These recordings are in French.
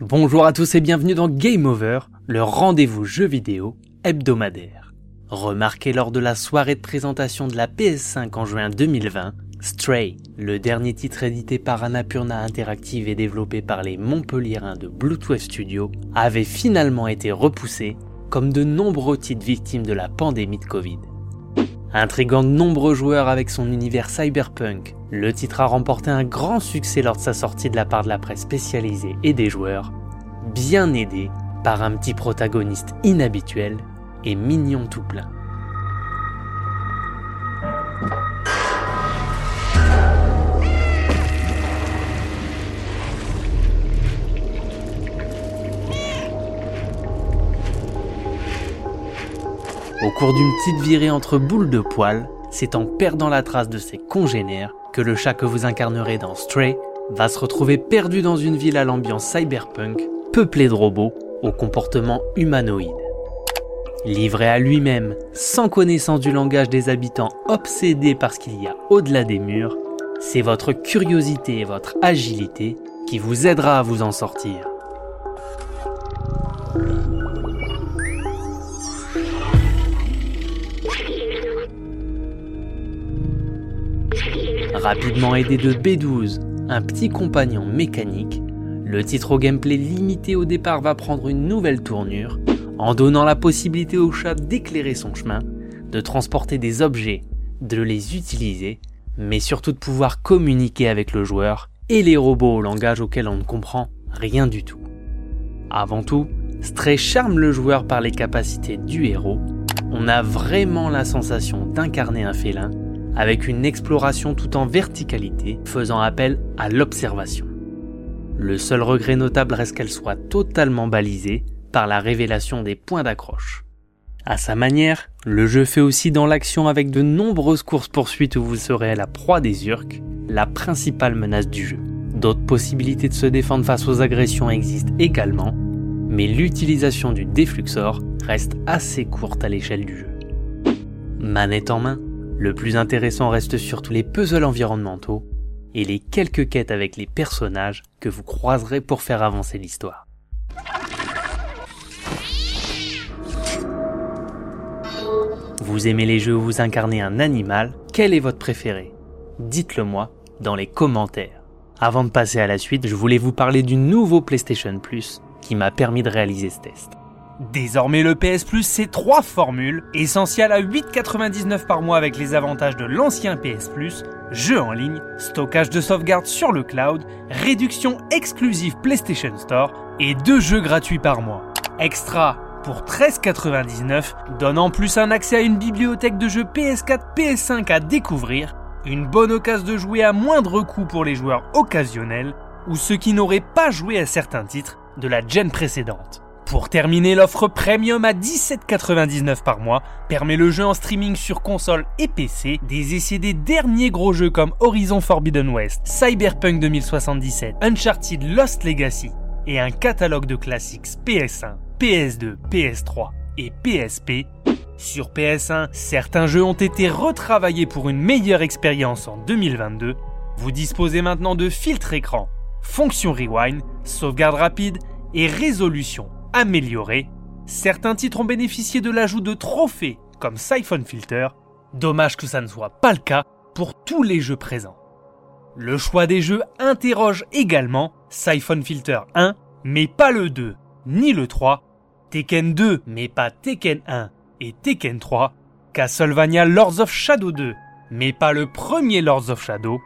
Bonjour à tous et bienvenue dans Game Over, le rendez-vous jeu vidéo hebdomadaire. Remarqué lors de la soirée de présentation de la PS5 en juin 2020, Stray, le dernier titre édité par Annapurna Interactive et développé par les Montpelliérains de Bluetooth Studio, avait finalement été repoussé comme de nombreux titres victimes de la pandémie de Covid. Intriguant de nombreux joueurs avec son univers cyberpunk, le titre a remporté un grand succès lors de sa sortie de la part de la presse spécialisée et des joueurs, bien aidé par un petit protagoniste inhabituel et mignon tout plein. Au cours d'une petite virée entre boules de poils, c'est en perdant la trace de ses congénères que le chat que vous incarnerez dans Stray va se retrouver perdu dans une ville à l'ambiance cyberpunk, peuplée de robots au comportement humanoïde. Livré à lui-même, sans connaissance du langage des habitants obsédés par ce qu'il y a au-delà des murs, c'est votre curiosité et votre agilité qui vous aidera à vous en sortir. Rapidement aidé de B12, un petit compagnon mécanique, le titre au gameplay limité au départ va prendre une nouvelle tournure en donnant la possibilité au chat d'éclairer son chemin, de transporter des objets, de les utiliser, mais surtout de pouvoir communiquer avec le joueur et les robots au langage auquel on ne comprend rien du tout. Avant tout, Stray charme le joueur par les capacités du héros. On a vraiment la sensation d'incarner un félin avec une exploration tout en verticalité faisant appel à l'observation. Le seul regret notable reste qu'elle soit totalement balisée par la révélation des points d'accroche. À sa manière, le jeu fait aussi dans l'action avec de nombreuses courses-poursuites où vous serez la proie des urques, la principale menace du jeu. D'autres possibilités de se défendre face aux agressions existent également, mais l'utilisation du défluxor reste assez courte à l'échelle du jeu. Manette en main, le plus intéressant reste surtout les puzzles environnementaux et les quelques quêtes avec les personnages que vous croiserez pour faire avancer l'histoire. Vous aimez les jeux où vous incarnez un animal Quel est votre préféré? Dites-le moi dans les commentaires. Avant de passer à la suite, je voulais vous parler du nouveau PlayStation Plus qui m'a permis de réaliser ce test. Désormais le PS Plus c'est trois formules, essentielles à 8,99 par mois avec les avantages de l'ancien PS Plus, jeux en ligne, stockage de sauvegarde sur le cloud, réduction exclusive PlayStation Store et deux jeux gratuits par mois. Extra pour 13,99 donne en plus un accès à une bibliothèque de jeux PS4, PS5 à découvrir, une bonne occasion de jouer à moindre coût pour les joueurs occasionnels ou ceux qui n'auraient pas joué à certains titres de la gen précédente. Pour terminer, l'offre premium à 17,99 par mois permet le jeu en streaming sur console et PC, des essais des derniers gros jeux comme Horizon Forbidden West, Cyberpunk 2077, Uncharted Lost Legacy et un catalogue de classiques PS1, PS2, PS3 et PSP. Sur PS1, certains jeux ont été retravaillés pour une meilleure expérience en 2022. Vous disposez maintenant de filtre écran, fonction rewind, sauvegarde rapide et résolution améliorée, certains titres ont bénéficié de l'ajout de trophées comme Siphon Filter. Dommage que ça ne soit pas le cas pour tous les jeux présents. Le choix des jeux interroge également Siphon Filter 1, mais pas le 2, ni le 3, Tekken 2, mais pas Tekken 1 et Tekken 3, Castlevania Lords of Shadow 2, mais pas le premier Lords of Shadow.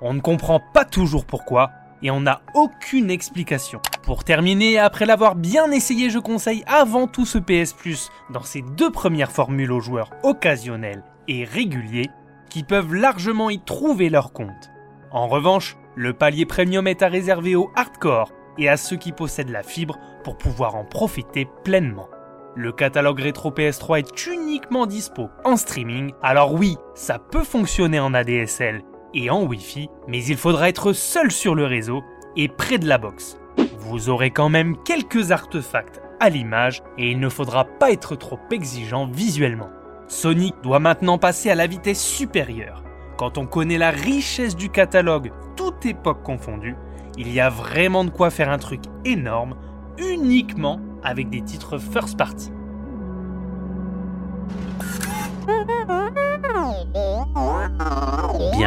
On ne comprend pas toujours pourquoi, et on n'a aucune explication. Pour terminer, après l'avoir bien essayé, je conseille avant tout ce PS Plus dans ses deux premières formules aux joueurs occasionnels et réguliers qui peuvent largement y trouver leur compte. En revanche, le palier premium est à réserver aux hardcore et à ceux qui possèdent la fibre pour pouvoir en profiter pleinement. Le catalogue rétro PS3 est uniquement dispo en streaming, alors oui, ça peut fonctionner en ADSL et en Wi-Fi, mais il faudra être seul sur le réseau et près de la box. Vous aurez quand même quelques artefacts à l'image et il ne faudra pas être trop exigeant visuellement. Sonic doit maintenant passer à la vitesse supérieure. Quand on connaît la richesse du catalogue, toute époque confondue, il y a vraiment de quoi faire un truc énorme uniquement avec des titres first party.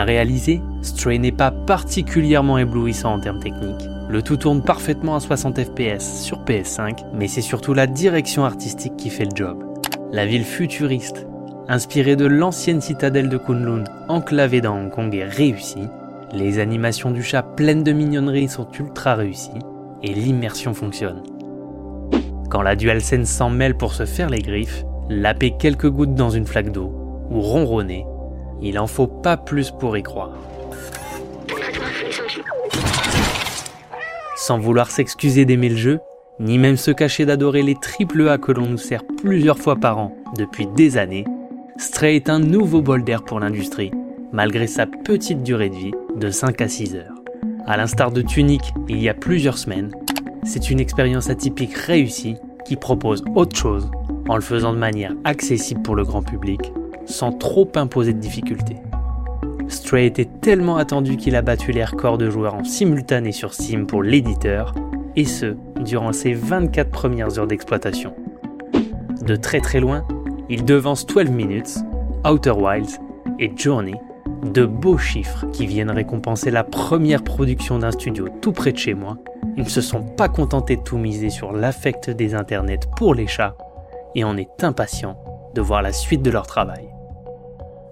Réalisé, Stray n'est pas particulièrement éblouissant en termes techniques. Le tout tourne parfaitement à 60 fps sur PS5, mais c'est surtout la direction artistique qui fait le job. La ville futuriste, inspirée de l'ancienne citadelle de Kunlun, enclavée dans Hong Kong, est réussie. Les animations du chat pleines de mignonneries sont ultra réussies, et l'immersion fonctionne. Quand la DualSense s'en mêle pour se faire les griffes, laper quelques gouttes dans une flaque d'eau, ou ronronner, il en faut pas plus pour y croire. Sans vouloir s'excuser d'aimer le jeu, ni même se cacher d'adorer les triple A que l'on nous sert plusieurs fois par an depuis des années, Stray est un nouveau bol d'air pour l'industrie, malgré sa petite durée de vie de 5 à 6 heures. A l'instar de Tunic il y a plusieurs semaines, c'est une expérience atypique réussie qui propose autre chose en le faisant de manière accessible pour le grand public sans trop imposer de difficultés. Stray était tellement attendu qu'il a battu les records de joueurs en simultané sur Steam pour l'éditeur, et ce, durant ses 24 premières heures d'exploitation. De très très loin, il devance 12 Minutes, Outer Wilds et Journey, de beaux chiffres qui viennent récompenser la première production d'un studio tout près de chez moi. Ils ne se sont pas contentés de tout miser sur l'affect des internets pour les chats, et on est impatient de voir la suite de leur travail.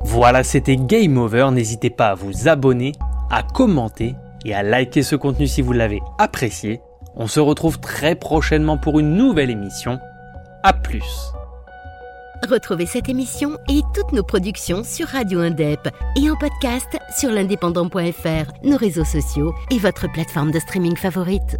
Voilà, c'était Game Over. N'hésitez pas à vous abonner, à commenter et à liker ce contenu si vous l'avez apprécié. On se retrouve très prochainement pour une nouvelle émission. A plus. Retrouvez cette émission et toutes nos productions sur Radio Indep et en podcast sur l'indépendant.fr, nos réseaux sociaux et votre plateforme de streaming favorite.